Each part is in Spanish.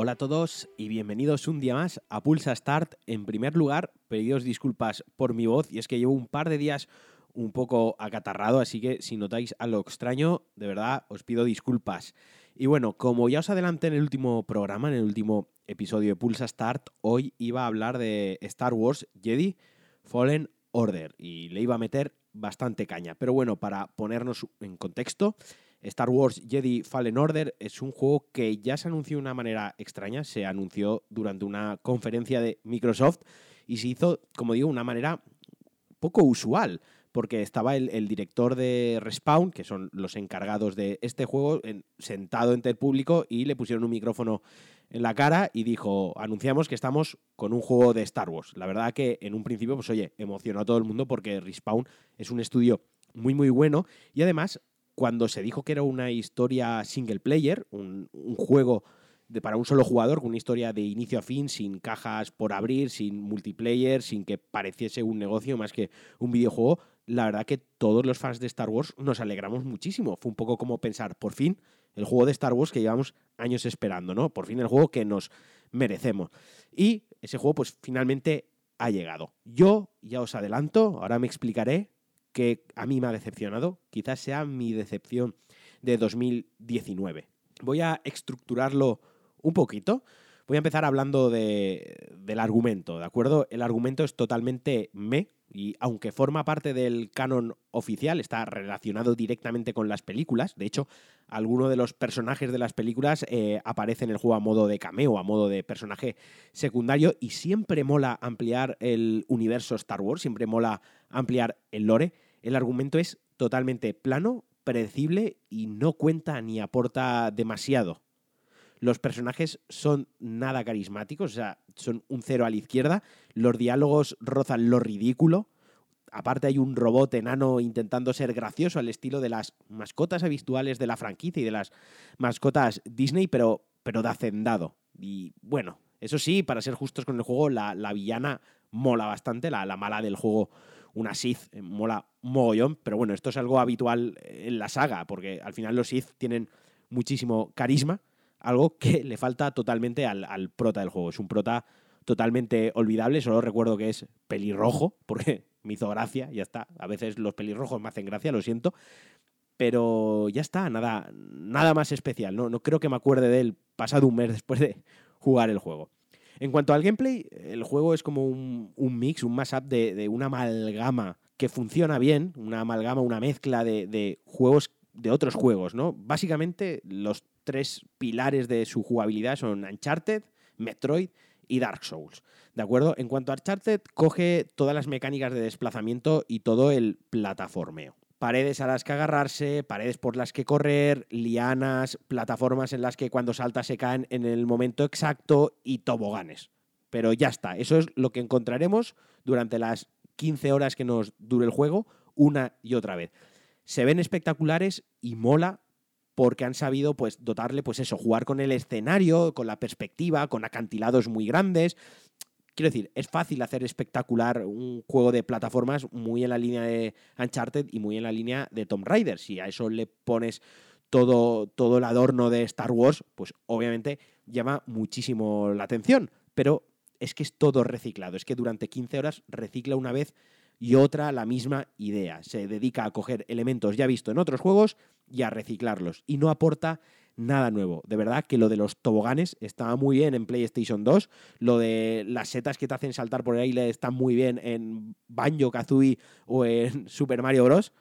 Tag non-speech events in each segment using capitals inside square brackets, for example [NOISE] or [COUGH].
Hola a todos y bienvenidos un día más a Pulsa Start. En primer lugar, pedidos disculpas por mi voz y es que llevo un par de días un poco acatarrado, así que si notáis algo extraño, de verdad os pido disculpas. Y bueno, como ya os adelanté en el último programa, en el último episodio de Pulsa Start, hoy iba a hablar de Star Wars Jedi Fallen Order y le iba a meter bastante caña. Pero bueno, para ponernos en contexto, Star Wars Jedi Fallen Order es un juego que ya se anunció de una manera extraña, se anunció durante una conferencia de Microsoft y se hizo, como digo, una manera poco usual porque estaba el, director de Respawn, que son los encargados de este juego, sentado entre el público y le pusieron un micrófono en la cara y dijo, anunciamos que estamos con un juego de Star Wars. La verdad que en un principio, pues oye, emocionó a todo el mundo porque Respawn es un estudio muy muy bueno y además cuando se dijo que era una historia single player, un, juego para un solo jugador, con una historia de inicio a fin, sin cajas por abrir, sin multiplayer, sin que pareciese un negocio más que un videojuego, la verdad que todos los fans de Star Wars nos alegramos muchísimo. Fue un poco como pensar, por fin, el juego de Star Wars que llevamos años esperando, ¿no? Por fin el juego que nos merecemos. Y ese juego, pues finalmente ha llegado. Yo ya os adelanto, ahora me explicaré que a mí me ha decepcionado. Quizás sea mi decepción de 2019. Voy a estructurarlo un poquito. Voy a empezar hablando del argumento, ¿de acuerdo? El argumento es totalmente me, y aunque forma parte del canon oficial, está relacionado directamente con las películas. De hecho, alguno de los personajes de las películas eh, aparece en el juego a modo de cameo, a modo de personaje secundario, y siempre mola ampliar el universo Star Wars, siempre mola ampliar el lore. El argumento es totalmente plano, predecible y no cuenta ni aporta demasiado. Los personajes son nada carismáticos, o sea, son un cero a la izquierda. Los diálogos rozan lo ridículo. Aparte hay un robot enano intentando ser gracioso al estilo de las mascotas habituales de la franquicia y de las mascotas Disney, pero, pero de hacendado. Y bueno, eso sí, para ser justos con el juego, la, villana mola bastante, la, la, mala del juego, una Sith, eh, mola mogollón, pero bueno, esto es algo habitual en la saga, porque al final los Sith tienen muchísimo carisma algo [LAUGHS] que le falta totalmente al, prota del juego. Es un prota totalmente olvidable, solo recuerdo que es pelirrojo, [LAUGHS] porque me hizo gracia, ya está. A veces los pelirrojos me hacen gracia, lo siento. Pero ya está, nada, nada más especial. No, no creo que me acuerde de él pasado un mes después de [LAUGHS] jugar el juego. En cuanto al gameplay, el juego es como un, mix, un mashup de, de, una amalgama que funciona bien, una amalgama, una mezcla de, de juegos de otros juegos, ¿no? Básicamente los tres pilares de su jugabilidad son Uncharted, Metroid y Dark Souls. ¿De acuerdo? En cuanto a Uncharted, coge todas las mecánicas de desplazamiento y todo el plataformeo. Paredes a las que agarrarse, paredes por las que correr, lianas, plataformas en las que cuando salta se caen en el momento exacto y toboganes. Pero ya está, eso es lo que encontraremos durante las 15 horas que nos dure el juego, una y otra vez. Se ven espectaculares y mola porque han sabido pues dotarle pues eso, jugar con el escenario, con la perspectiva, con acantilados muy grandes. Quiero decir, es fácil hacer espectacular un juego de plataformas muy en la línea de Uncharted y muy en la línea de Tomb Raider. Si a eso le pones todo, todo el adorno de Star Wars, pues obviamente llama muchísimo la atención. Pero es que es todo reciclado. Es que durante 15 horas recicla una vez y otra la misma idea. Se dedica a coger elementos ya vistos en otros juegos y a reciclarlos. Y no aporta nada nuevo. De verdad que lo de los toboganes estaba muy bien en PlayStation 2. Lo de las setas que te hacen saltar por el aire está muy bien en Banjo Kazooie o en [LAUGHS] Super Mario Bros.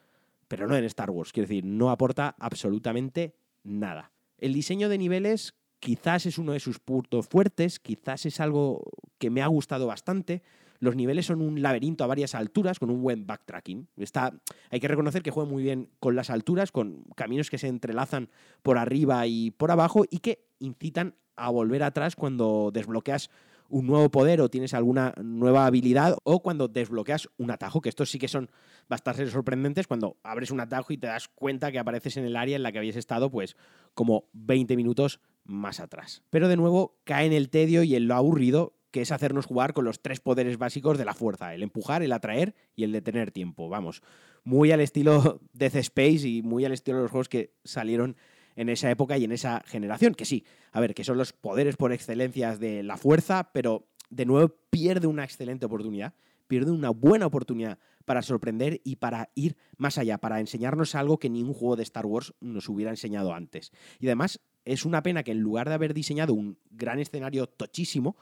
Pero no en Star Wars. Quiero decir, no aporta absolutamente nada. El diseño de niveles quizás es uno de sus puntos fuertes, quizás es algo que me ha gustado bastante. Los niveles son un laberinto a varias alturas con un buen backtracking. Está, hay que reconocer que juega muy bien con las alturas, con caminos que se entrelazan por arriba y por abajo y que incitan a volver atrás cuando desbloqueas un nuevo poder o tienes alguna nueva habilidad o cuando desbloqueas un atajo, que estos sí que son bastante sorprendentes cuando abres un atajo y te das cuenta que apareces en el área en la que habías estado pues como 20 minutos más atrás. Pero de nuevo cae en el tedio y en lo aburrido que es hacernos jugar con los tres poderes básicos de la fuerza, el empujar, el atraer y el detener tiempo. Vamos, muy al estilo [LAUGHS] Death Space y muy al estilo de los juegos que salieron en esa época y en esa generación, que sí, a ver, que son los poderes por excelencia de la fuerza, pero de nuevo pierde una excelente oportunidad, pierde una buena oportunidad para sorprender y para ir más allá, para enseñarnos algo que ningún juego de Star Wars nos hubiera enseñado antes. Y además es una pena que en lugar de haber diseñado un gran escenario tochísimo,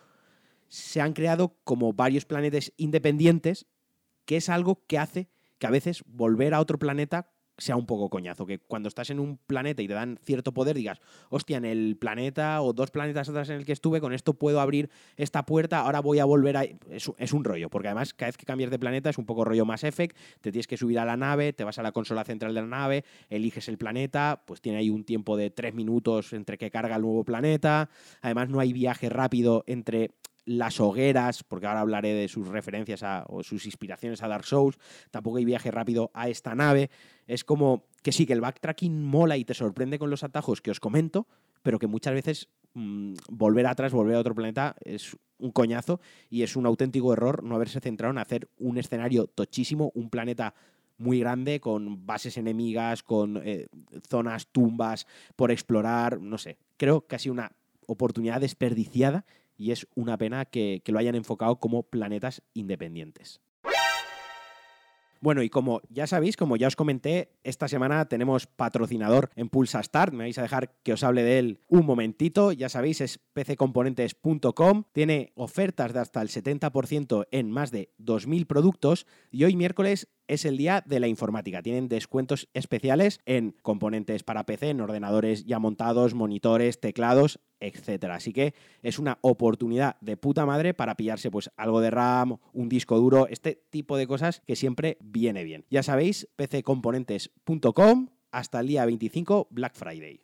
se han creado como varios planetas independientes, que es algo que hace que a veces volver a otro planeta sea un poco coñazo, que cuando estás en un planeta y te dan cierto poder digas, hostia, en el planeta o dos planetas atrás en el que estuve, con esto puedo abrir esta puerta, ahora voy a volver a... Es, es un rollo, porque además cada vez que cambias de planeta es un poco rollo más Effect, te tienes que subir a la nave, te vas a la consola central de la nave, eliges el planeta, pues tiene ahí un tiempo de tres minutos entre que carga el nuevo planeta, además no hay viaje rápido entre las hogueras, porque ahora hablaré de sus referencias o sus inspiraciones a Dark Souls, tampoco hay viaje rápido a esta nave. Es como que sí, que el backtracking mola y te sorprende con los atajos que os comento, pero que muchas veces mm, volver atrás, volver a otro planeta es un coñazo y es un auténtico error no haberse centrado en hacer un escenario tochísimo, un planeta muy grande, con bases enemigas, con eh, zonas, tumbas por explorar, no sé. Creo que ha sido una oportunidad desperdiciada y es una pena que, lo hayan enfocado como planetas independientes. Bueno, y como ya sabéis, como ya os comenté, esta semana tenemos patrocinador en Pulsa Start. Me vais a dejar que os hable de él un momentito. Ya sabéis, es pccomponentes.com. Tiene ofertas de hasta el 70% en más de 2.000 productos. Y hoy miércoles es el día de la informática. Tienen descuentos especiales en componentes para PC, en ordenadores ya montados, monitores, teclados, etcétera. Así que es una oportunidad de puta madre para pillarse pues algo de RAM, un disco duro, este tipo de cosas que siempre viene bien. Ya sabéis, pccomponentes.com hasta el día 25 Black Friday.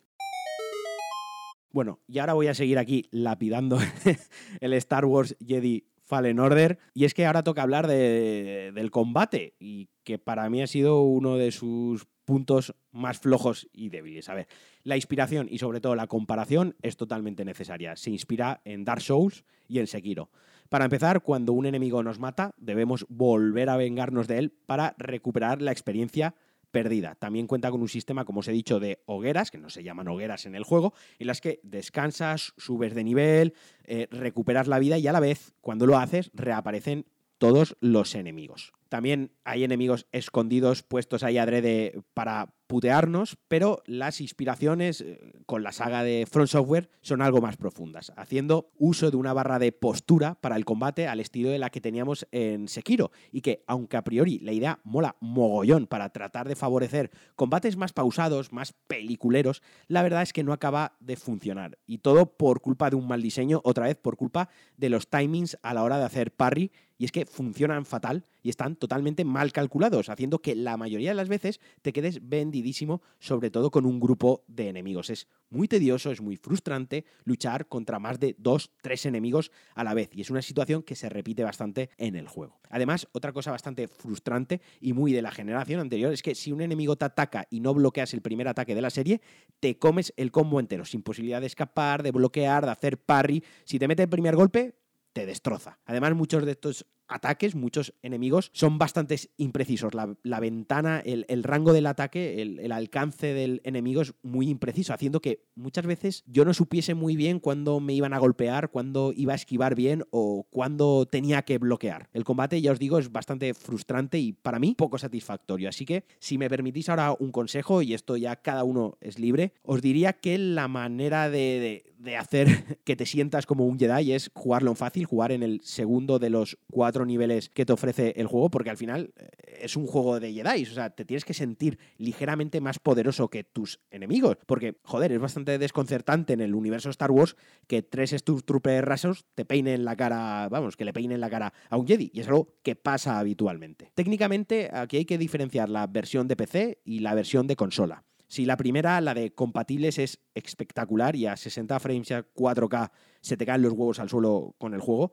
Bueno, y ahora voy a seguir aquí lapidando [LAUGHS] el Star Wars Jedi Fallen Order. Y es que ahora toca hablar del combate, y que para mí ha sido uno de sus puntos más flojos y débiles. A ver, la inspiración y sobre todo la comparación es totalmente necesaria. Se inspira en Dark Souls y en Sekiro. Para empezar, cuando un enemigo nos mata, debemos volver a vengarnos de él para recuperar la experiencia perdida. También cuenta con un sistema, como os he dicho, de hogueras, que no se llaman hogueras en el juego, en las que descansas, subes de nivel, eh, recuperas la vida y a la vez, cuando lo haces, reaparecen todos los enemigos. También hay enemigos escondidos puestos ahí adrede para putearnos, pero las inspiraciones eh, con la saga de Front Software son algo más profundas, haciendo uso de una barra de postura para el combate al estilo de la que teníamos en Sekiro, y que aunque a priori la idea mola mogollón para tratar de favorecer combates más pausados, más peliculeros, la verdad es que no acaba de funcionar, y todo por culpa de un mal diseño, otra vez por culpa de los timings a la hora de hacer parry, y es que funcionan fatal y están totalmente mal calculados, haciendo que la mayoría de las veces te quedes vendidísimo, sobre todo con un grupo de enemigos. Es muy tedioso, es muy frustrante luchar contra más de dos, tres enemigos a la vez, y es una situación que se repite bastante en el juego. Además, otra cosa bastante frustrante y muy de la generación anterior es que si un enemigo te ataca y no bloqueas el primer ataque de la serie, te comes el combo entero, sin posibilidad de escapar, de bloquear, de hacer parry. Si te mete el primer golpe, te destroza. Además, muchos de estos ataques, muchos enemigos, son bastante imprecisos. La, ventana, el, rango del ataque, el, alcance del enemigo es muy impreciso, haciendo que muchas veces yo no supiese muy bien cuándo me iban a golpear, cuándo iba a esquivar bien o cuándo tenía que bloquear. El combate, ya os digo, es bastante frustrante y para mí poco satisfactorio. Así que, si me permitís ahora un consejo, y esto ya cada uno es libre, os diría que la manera de de hacer [LAUGHS] que te sientas como un Jedi es jugarlo en fácil, jugar en el segundo de los cuatro niveles que te ofrece el juego, porque al final eh, es un juego de Jedi, o sea, te tienes que sentir ligeramente más poderoso que tus enemigos, porque, joder, es bastante desconcertante en el universo Star Wars que tres Stormtroopers rasos te peinen la cara, vamos, que le peinen la cara a un Jedi, y es algo que pasa habitualmente. Técnicamente, aquí hay que diferenciar la versión de PC y la versión de consola. Si la primera, la de compatibles, es espectacular y a 60 frames y a 4K se te caen los huevos al suelo con el juego,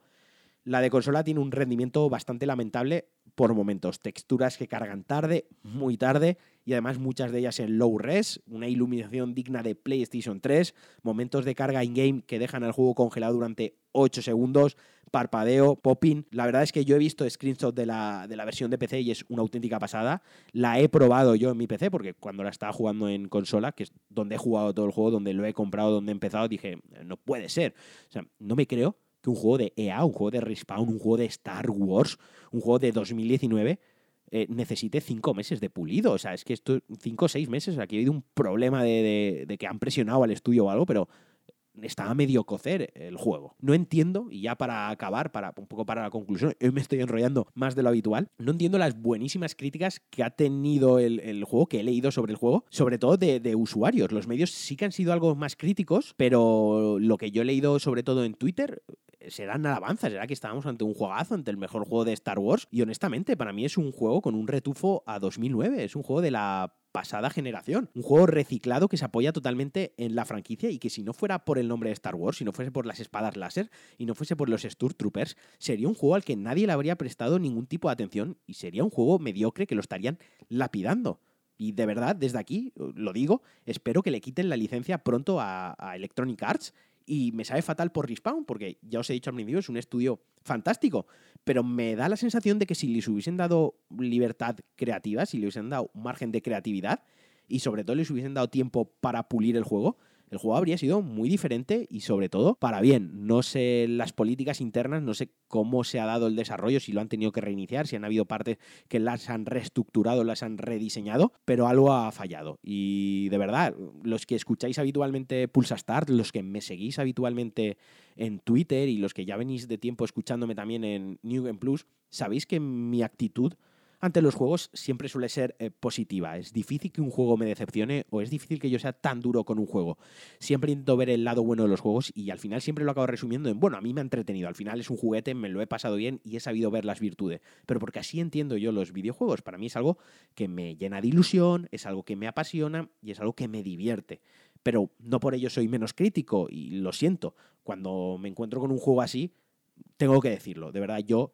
la de consola tiene un rendimiento bastante lamentable por momentos. Texturas que cargan tarde, muy tarde, y además muchas de ellas en low res, una iluminación digna de PlayStation 3, momentos de carga in-game que dejan el juego congelado durante 8 segundos, parpadeo, popping. La verdad es que yo he visto screenshots de la, de la versión de PC y es una auténtica pasada. La he probado yo en mi PC porque cuando la estaba jugando en consola, que es donde he jugado todo el juego, donde lo he comprado, donde he empezado, dije, no puede ser. O sea, no me creo que un juego de EA, un juego de Respawn, un juego de Star Wars, un juego de 2019 eh, necesite cinco meses de pulido. O sea, es que esto, cinco o seis meses, aquí ha habido un problema de, de, que han presionado al estudio o algo, pero estaba medio cocer el juego. No entiendo, y ya para acabar, para un poco para la conclusión, [LAUGHS] hoy me estoy enrollando más de lo habitual, no entiendo las buenísimas críticas que ha tenido el, juego, que he leído sobre el juego, sobre todo de, de, usuarios. Los medios sí que han sido algo más críticos, pero lo que yo he leído sobre todo en Twitter serán alabanzas, será que estábamos ante un juegazo, ante el mejor juego de Star Wars. Y honestamente, para mí es un juego con un retufo a 2009, es un juego de la pasada generación. Un juego reciclado que se apoya totalmente en la franquicia y que si no fuera por el nombre de Star Wars, si no fuese por las espadas láser y no fuese por los Troopers, sería un juego al que nadie le habría prestado ningún tipo de atención y sería un juego mediocre que lo estarían lapidando. Y de verdad, desde aquí, lo digo, espero que le quiten la licencia pronto a, a Electronic Arts y me sabe fatal por Respawn, porque ya os he dicho al principio, es un estudio fantástico, pero me da la sensación de que si les hubiesen dado libertad creativa, si les hubiesen dado margen de creatividad y sobre todo les hubiesen dado tiempo para pulir el juego, el juego habría sido muy diferente y sobre todo para bien. No sé las políticas internas, no sé cómo se ha dado el desarrollo, si lo han tenido que reiniciar, si han habido partes que las han reestructurado, las han rediseñado, pero algo ha fallado. Y de verdad, los que escucháis habitualmente Pulsa Start, los que me seguís habitualmente en Twitter y los que ya venís de tiempo escuchándome también en New Game Plus, sabéis que mi actitud ante los juegos siempre suele ser eh, positiva. Es difícil que un juego me decepcione o es difícil que yo sea tan duro con un juego. Siempre intento ver el lado bueno de los juegos y al final siempre lo acabo resumiendo en, bueno, a mí me ha entretenido, al final es un juguete, me lo he pasado bien y he sabido ver las virtudes. Pero porque así entiendo yo los videojuegos. Para mí es algo que me llena de ilusión, es algo que me apasiona y es algo que me divierte. Pero no por ello soy menos crítico y lo siento. Cuando me encuentro con un juego así, tengo que decirlo. De verdad, yo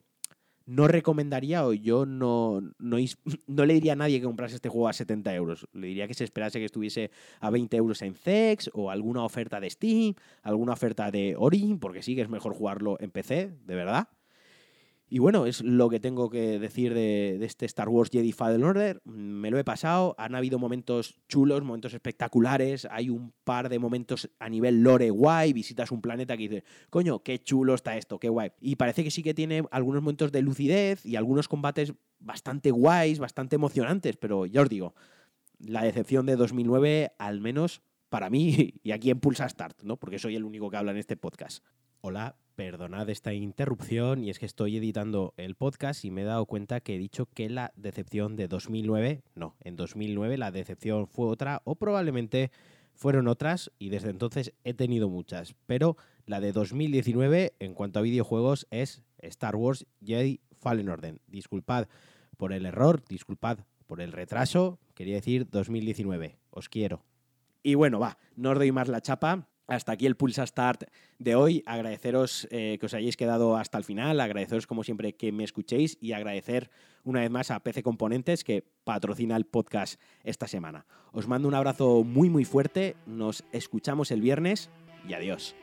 no recomendaría o yo no, no, [LAUGHS] no, le diría a nadie que comprase este juego a 70 euros. Le diría que se esperase que estuviese a 20 euros en CEX o alguna oferta de Steam, alguna oferta de Ori, porque sí que es mejor jugarlo en PC, de verdad. Y bueno, es lo que tengo que decir de, este Star Wars Jedi Fallen Order. Me lo he pasado, han habido momentos chulos, momentos espectaculares, hay un par de momentos a nivel lore guay, visitas un planeta que dices, coño, qué chulo está esto, qué guay. Y parece que sí que tiene algunos momentos de lucidez y algunos combates bastante guays, bastante emocionantes, pero ya os digo, la decepción de 2009, al menos para mí, [LAUGHS] y aquí en Pulsa Start, ¿no? Porque soy el único que habla en este podcast. Hola, perdonad esta interrupción y es que estoy editando el podcast y me he dado cuenta que he dicho que la decepción de 2009, no, en 2009 la decepción fue otra o probablemente fueron otras y desde entonces he tenido muchas, pero la de 2019 en cuanto a videojuegos es Star Wars Jedi Fallen Order. Disculpad por el error, disculpad por el retraso, quería decir 2019, os quiero. Y bueno, va, no os doy más la chapa, hasta aquí el Pulsa Start de hoy. Agradeceros eh, que os hayáis quedado hasta el final, agradeceros como siempre que me escuchéis y agradecer una vez más a PC Componentes que patrocina el podcast esta semana. Os mando un abrazo muy muy fuerte, nos escuchamos el viernes y adiós.